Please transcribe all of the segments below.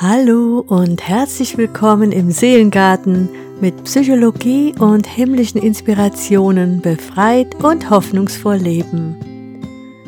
Hallo und herzlich willkommen im Seelengarten mit Psychologie und himmlischen Inspirationen befreit und hoffnungsvoll leben.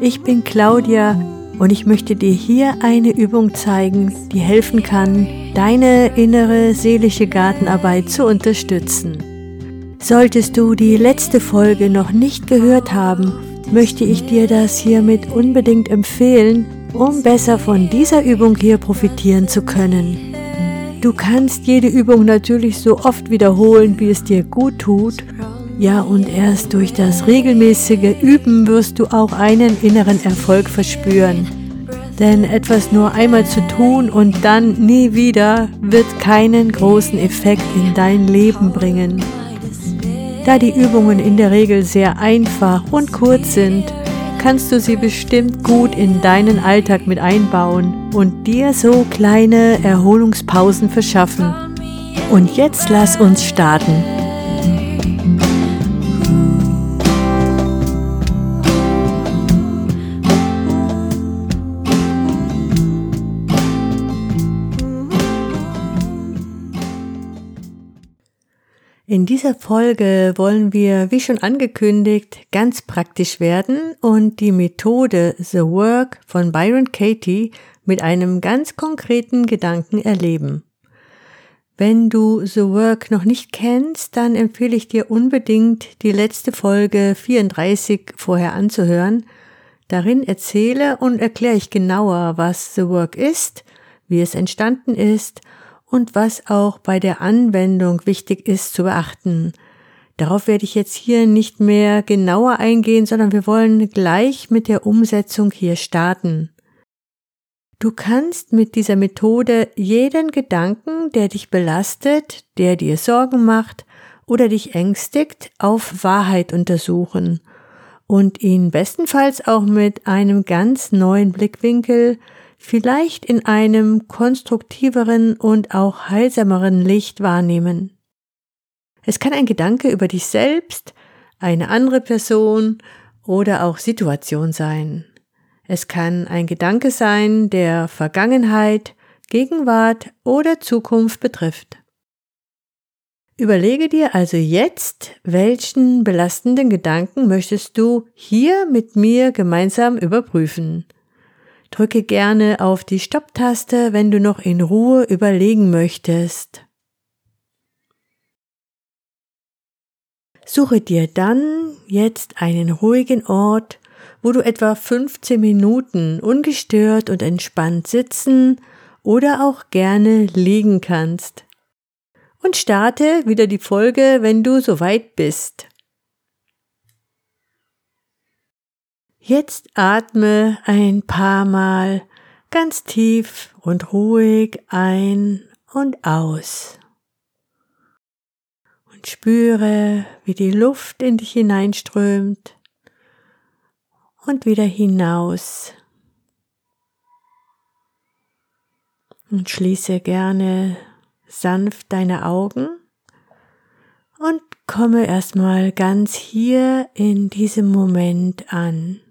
Ich bin Claudia und ich möchte dir hier eine Übung zeigen, die helfen kann, deine innere seelische Gartenarbeit zu unterstützen. Solltest du die letzte Folge noch nicht gehört haben, möchte ich dir das hiermit unbedingt empfehlen, um besser von dieser Übung hier profitieren zu können. Du kannst jede Übung natürlich so oft wiederholen, wie es dir gut tut. Ja, und erst durch das regelmäßige Üben wirst du auch einen inneren Erfolg verspüren. Denn etwas nur einmal zu tun und dann nie wieder wird keinen großen Effekt in dein Leben bringen. Da die Übungen in der Regel sehr einfach und kurz sind, kannst du sie bestimmt gut in deinen Alltag mit einbauen und dir so kleine Erholungspausen verschaffen. Und jetzt lass uns starten. In dieser Folge wollen wir, wie schon angekündigt, ganz praktisch werden und die Methode The Work von Byron Katie mit einem ganz konkreten Gedanken erleben. Wenn du The Work noch nicht kennst, dann empfehle ich dir unbedingt, die letzte Folge 34 vorher anzuhören. Darin erzähle und erkläre ich genauer, was The Work ist, wie es entstanden ist und was auch bei der Anwendung wichtig ist zu beachten. Darauf werde ich jetzt hier nicht mehr genauer eingehen, sondern wir wollen gleich mit der Umsetzung hier starten. Du kannst mit dieser Methode jeden Gedanken, der dich belastet, der dir Sorgen macht oder dich ängstigt, auf Wahrheit untersuchen und ihn bestenfalls auch mit einem ganz neuen Blickwinkel vielleicht in einem konstruktiveren und auch heilsameren Licht wahrnehmen. Es kann ein Gedanke über dich selbst, eine andere Person oder auch Situation sein. Es kann ein Gedanke sein, der Vergangenheit, Gegenwart oder Zukunft betrifft. Überlege dir also jetzt, welchen belastenden Gedanken möchtest du hier mit mir gemeinsam überprüfen. Drücke gerne auf die Stopptaste, wenn du noch in Ruhe überlegen möchtest. Suche dir dann jetzt einen ruhigen Ort, wo du etwa 15 Minuten ungestört und entspannt sitzen oder auch gerne liegen kannst. Und starte wieder die Folge, wenn du soweit bist. Jetzt atme ein paar Mal ganz tief und ruhig ein und aus. Und spüre, wie die Luft in dich hineinströmt und wieder hinaus. Und schließe gerne sanft deine Augen und komme erstmal ganz hier in diesem Moment an.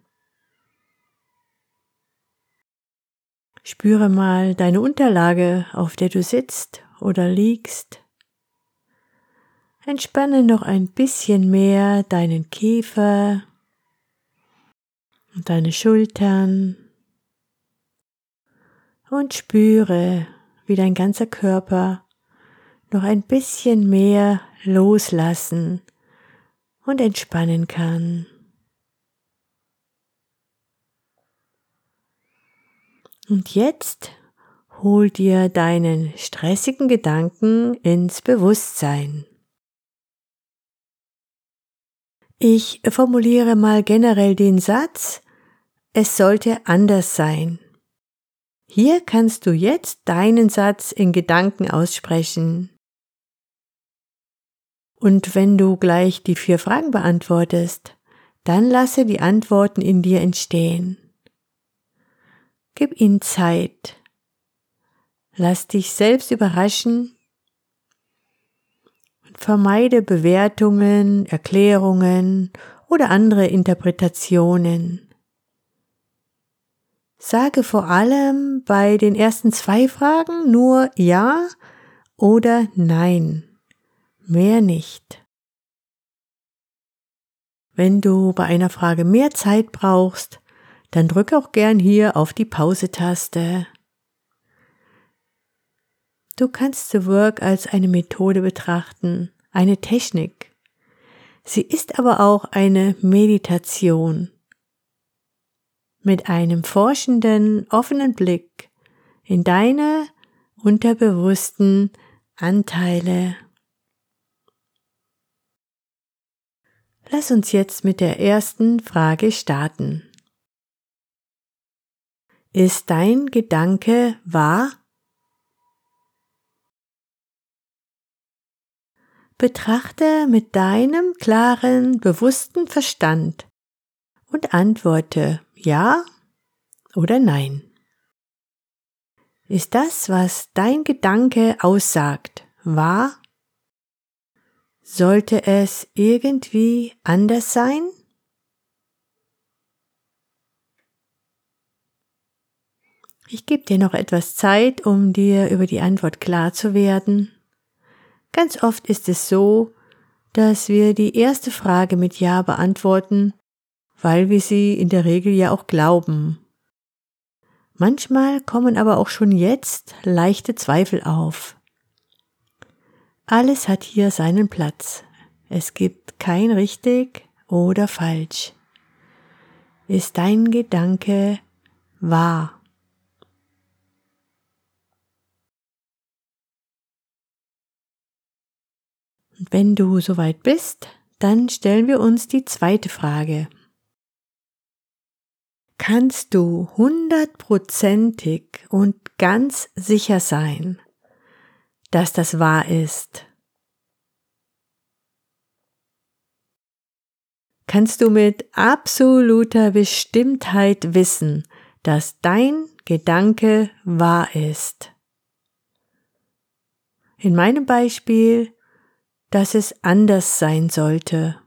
Spüre mal deine Unterlage, auf der du sitzt oder liegst. Entspanne noch ein bisschen mehr deinen Kiefer und deine Schultern und spüre, wie dein ganzer Körper noch ein bisschen mehr loslassen und entspannen kann. Und jetzt hol dir deinen stressigen Gedanken ins Bewusstsein. Ich formuliere mal generell den Satz, es sollte anders sein. Hier kannst du jetzt deinen Satz in Gedanken aussprechen. Und wenn du gleich die vier Fragen beantwortest, dann lasse die Antworten in dir entstehen. Gib ihnen Zeit. Lass dich selbst überraschen und vermeide Bewertungen, Erklärungen oder andere Interpretationen. Sage vor allem bei den ersten zwei Fragen nur Ja oder Nein. Mehr nicht. Wenn du bei einer Frage mehr Zeit brauchst, dann drück auch gern hier auf die Pause-Taste. Du kannst The Work als eine Methode betrachten, eine Technik. Sie ist aber auch eine Meditation mit einem forschenden, offenen Blick in deine unterbewussten Anteile. Lass uns jetzt mit der ersten Frage starten. Ist dein Gedanke wahr? Betrachte mit deinem klaren, bewussten Verstand und antworte ja oder nein. Ist das, was dein Gedanke aussagt, wahr? Sollte es irgendwie anders sein? Ich gebe dir noch etwas Zeit, um dir über die Antwort klar zu werden. Ganz oft ist es so, dass wir die erste Frage mit Ja beantworten, weil wir sie in der Regel ja auch glauben. Manchmal kommen aber auch schon jetzt leichte Zweifel auf. Alles hat hier seinen Platz. Es gibt kein richtig oder falsch. Ist dein Gedanke wahr? Und wenn du soweit bist, dann stellen wir uns die zweite Frage. Kannst du hundertprozentig und ganz sicher sein, dass das wahr ist? Kannst du mit absoluter Bestimmtheit wissen, dass dein Gedanke wahr ist? In meinem Beispiel dass es anders sein sollte.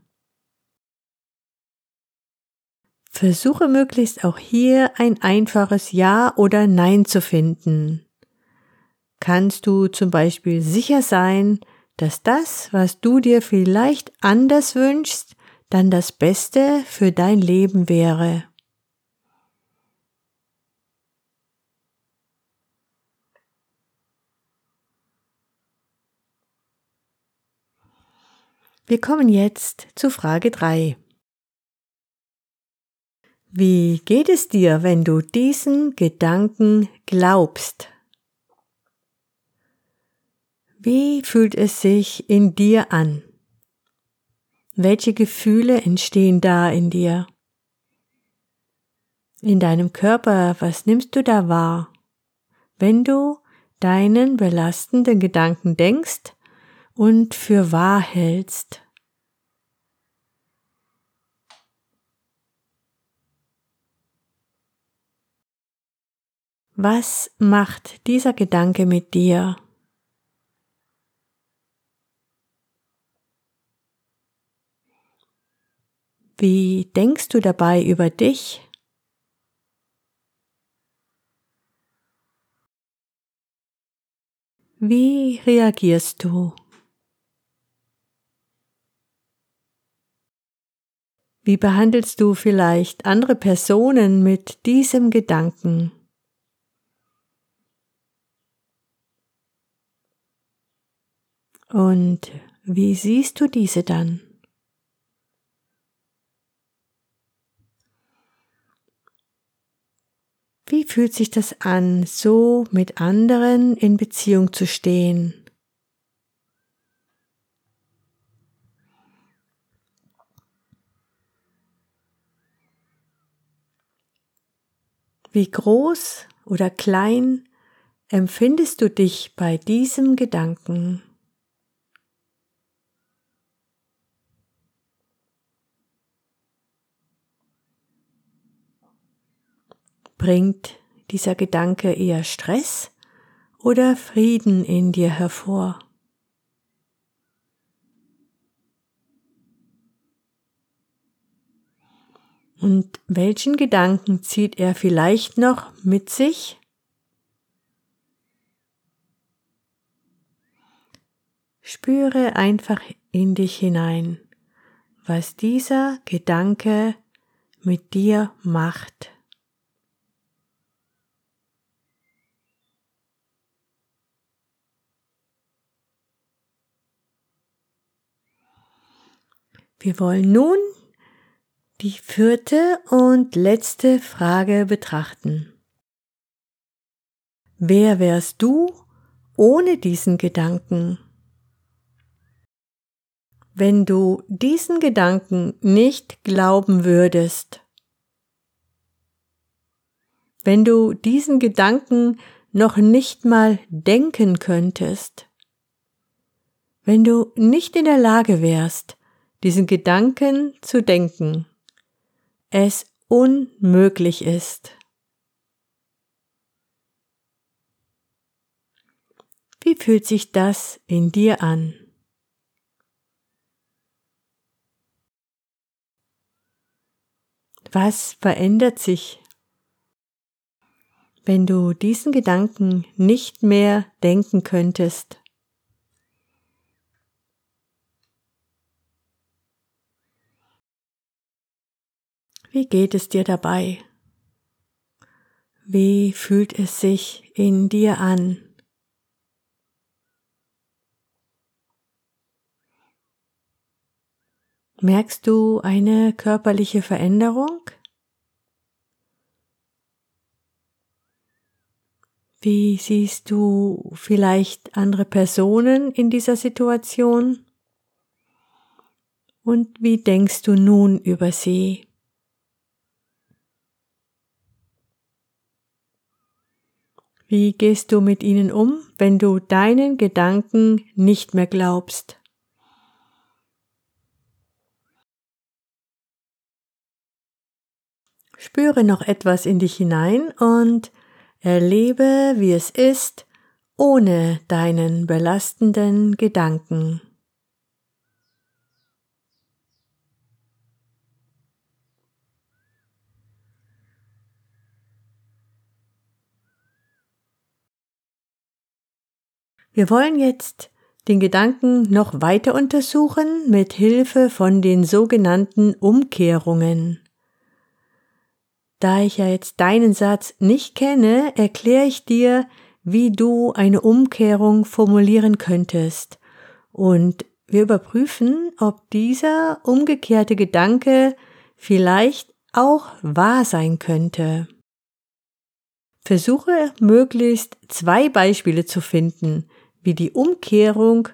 Versuche möglichst auch hier ein einfaches Ja oder Nein zu finden. Kannst du zum Beispiel sicher sein, dass das, was du dir vielleicht anders wünschst, dann das Beste für dein Leben wäre? Wir kommen jetzt zu Frage 3. Wie geht es dir, wenn du diesen Gedanken glaubst? Wie fühlt es sich in dir an? Welche Gefühle entstehen da in dir? In deinem Körper, was nimmst du da wahr? Wenn du deinen belastenden Gedanken denkst, und für wahr hältst. Was macht dieser Gedanke mit dir? Wie denkst du dabei über dich? Wie reagierst du? Wie behandelst du vielleicht andere Personen mit diesem Gedanken? Und wie siehst du diese dann? Wie fühlt sich das an, so mit anderen in Beziehung zu stehen? Wie groß oder klein empfindest du dich bei diesem Gedanken? Bringt dieser Gedanke eher Stress oder Frieden in dir hervor? Und welchen Gedanken zieht er vielleicht noch mit sich? Spüre einfach in dich hinein, was dieser Gedanke mit dir macht. Wir wollen nun die vierte und letzte Frage betrachten. Wer wärst du ohne diesen Gedanken? Wenn du diesen Gedanken nicht glauben würdest, wenn du diesen Gedanken noch nicht mal denken könntest, wenn du nicht in der Lage wärst, diesen Gedanken zu denken, es unmöglich ist. Wie fühlt sich das in dir an? Was verändert sich, wenn du diesen Gedanken nicht mehr denken könntest? Wie geht es dir dabei? Wie fühlt es sich in dir an? Merkst du eine körperliche Veränderung? Wie siehst du vielleicht andere Personen in dieser Situation? Und wie denkst du nun über sie? Wie gehst du mit ihnen um, wenn du deinen Gedanken nicht mehr glaubst? Spüre noch etwas in dich hinein und erlebe, wie es ist, ohne deinen belastenden Gedanken. Wir wollen jetzt den Gedanken noch weiter untersuchen mit Hilfe von den sogenannten Umkehrungen. Da ich ja jetzt deinen Satz nicht kenne, erkläre ich dir, wie du eine Umkehrung formulieren könntest. Und wir überprüfen, ob dieser umgekehrte Gedanke vielleicht auch wahr sein könnte. Versuche möglichst zwei Beispiele zu finden, wie die Umkehrung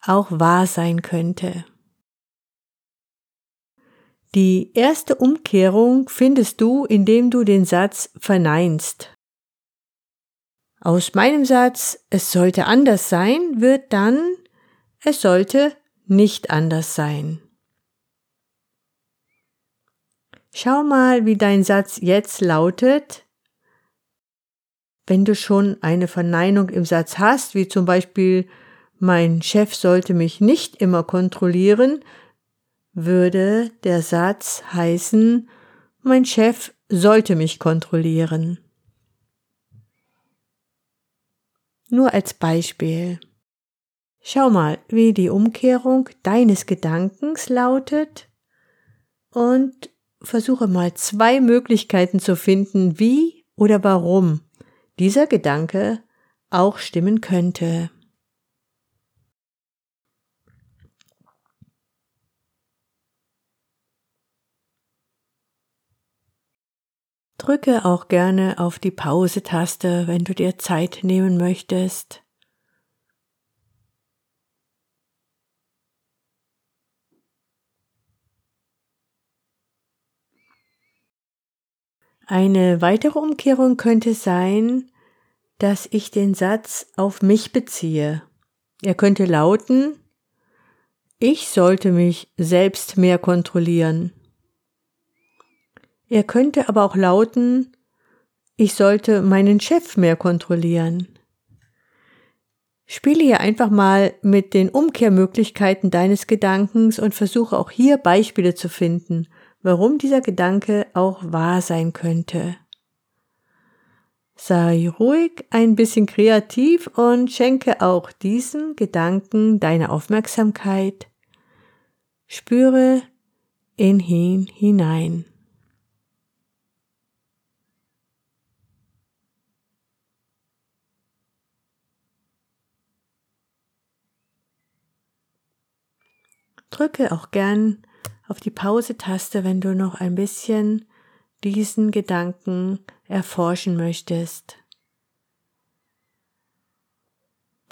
auch wahr sein könnte. Die erste Umkehrung findest du, indem du den Satz verneinst. Aus meinem Satz, es sollte anders sein, wird dann, es sollte nicht anders sein. Schau mal, wie dein Satz jetzt lautet, wenn du schon eine Verneinung im Satz hast, wie zum Beispiel mein Chef sollte mich nicht immer kontrollieren, würde der Satz heißen, mein Chef sollte mich kontrollieren. Nur als Beispiel. Schau mal, wie die Umkehrung deines Gedankens lautet und versuche mal zwei Möglichkeiten zu finden, wie oder warum dieser Gedanke auch stimmen könnte. Drücke auch gerne auf die Pause-Taste, wenn du dir Zeit nehmen möchtest. Eine weitere Umkehrung könnte sein, dass ich den Satz auf mich beziehe. Er könnte lauten, ich sollte mich selbst mehr kontrollieren. Er könnte aber auch lauten, ich sollte meinen Chef mehr kontrollieren. Spiele hier einfach mal mit den Umkehrmöglichkeiten deines Gedankens und versuche auch hier Beispiele zu finden, warum dieser Gedanke auch wahr sein könnte. Sei ruhig, ein bisschen kreativ und schenke auch diesen Gedanken deine Aufmerksamkeit. Spüre in ihn hinein. Drücke auch gern auf die Pause-Taste, wenn du noch ein bisschen diesen Gedanken erforschen möchtest,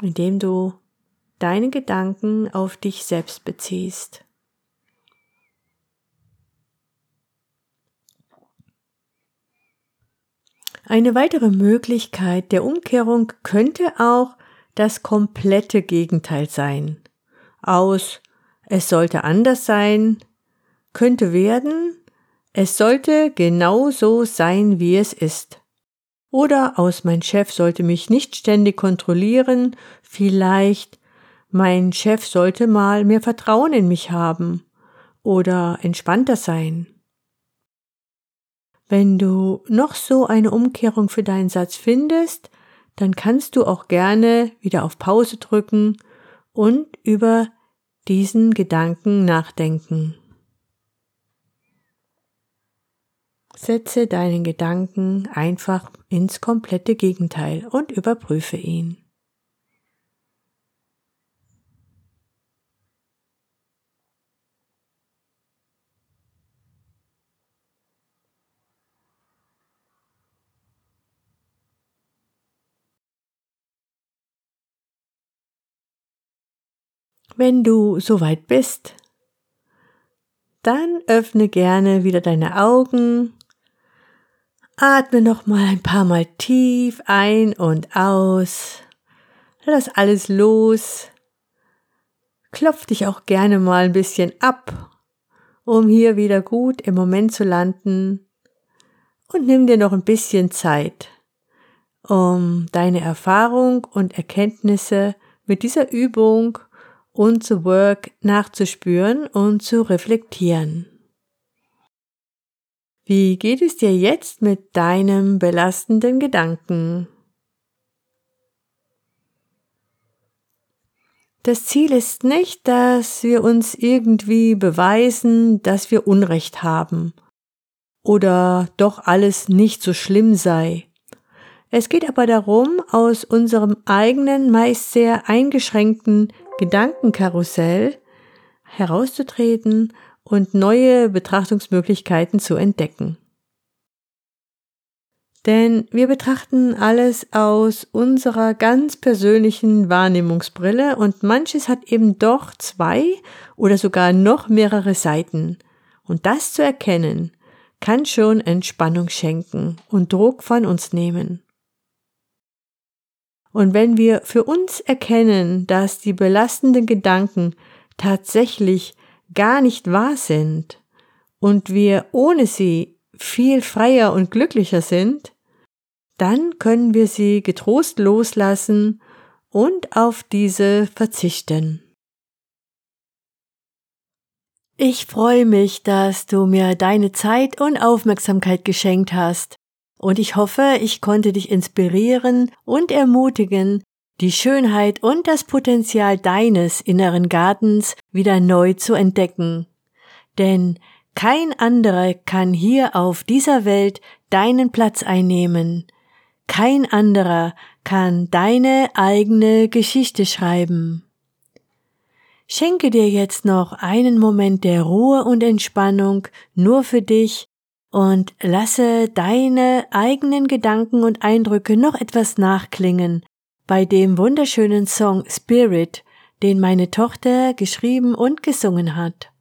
indem du deine Gedanken auf dich selbst beziehst. Eine weitere Möglichkeit der Umkehrung könnte auch das komplette Gegenteil sein. Aus es sollte anders sein, könnte werden, es sollte genau so sein, wie es ist. Oder aus mein Chef sollte mich nicht ständig kontrollieren, vielleicht mein Chef sollte mal mehr Vertrauen in mich haben oder entspannter sein. Wenn du noch so eine Umkehrung für deinen Satz findest, dann kannst du auch gerne wieder auf Pause drücken und über diesen Gedanken nachdenken. Setze deinen Gedanken einfach ins komplette Gegenteil und überprüfe ihn. Wenn du soweit bist, dann öffne gerne wieder deine Augen Atme noch mal ein paar Mal tief ein und aus. Lass alles los. Klopf dich auch gerne mal ein bisschen ab, um hier wieder gut im Moment zu landen. Und nimm dir noch ein bisschen Zeit, um deine Erfahrung und Erkenntnisse mit dieser Übung und zu Work nachzuspüren und zu reflektieren. Wie geht es dir jetzt mit deinem belastenden Gedanken? Das Ziel ist nicht, dass wir uns irgendwie beweisen, dass wir Unrecht haben oder doch alles nicht so schlimm sei. Es geht aber darum, aus unserem eigenen, meist sehr eingeschränkten Gedankenkarussell herauszutreten und neue Betrachtungsmöglichkeiten zu entdecken. Denn wir betrachten alles aus unserer ganz persönlichen Wahrnehmungsbrille und manches hat eben doch zwei oder sogar noch mehrere Seiten. Und das zu erkennen, kann schon Entspannung schenken und Druck von uns nehmen. Und wenn wir für uns erkennen, dass die belastenden Gedanken tatsächlich gar nicht wahr sind und wir ohne sie viel freier und glücklicher sind, dann können wir sie getrost loslassen und auf diese verzichten. Ich freue mich, dass du mir deine Zeit und Aufmerksamkeit geschenkt hast, und ich hoffe, ich konnte dich inspirieren und ermutigen, die Schönheit und das Potenzial deines inneren Gartens wieder neu zu entdecken. Denn kein anderer kann hier auf dieser Welt deinen Platz einnehmen. Kein anderer kann deine eigene Geschichte schreiben. Schenke dir jetzt noch einen Moment der Ruhe und Entspannung nur für dich und lasse deine eigenen Gedanken und Eindrücke noch etwas nachklingen bei dem wunderschönen Song Spirit, den meine Tochter geschrieben und gesungen hat.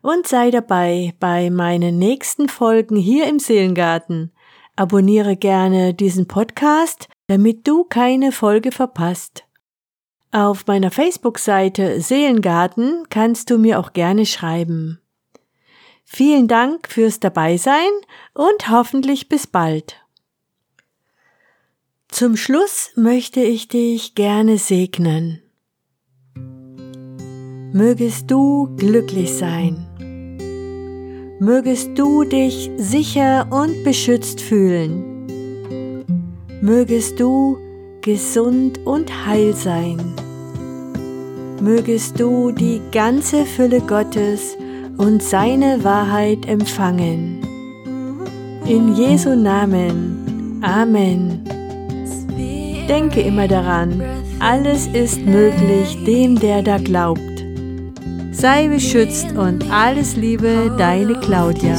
Und sei dabei bei meinen nächsten Folgen hier im Seelengarten. Abonniere gerne diesen Podcast, damit du keine Folge verpasst. Auf meiner Facebook-Seite Seelengarten kannst du mir auch gerne schreiben. Vielen Dank fürs Dabeisein und hoffentlich bis bald. Zum Schluss möchte ich dich gerne segnen. Mögest du glücklich sein mögest du dich sicher und beschützt fühlen. Mögest du gesund und heil sein. Mögest du die ganze Fülle Gottes und seine Wahrheit empfangen. In Jesu Namen. Amen. Denke immer daran, alles ist möglich dem, der da glaubt. Sei beschützt und alles Liebe, deine Claudia.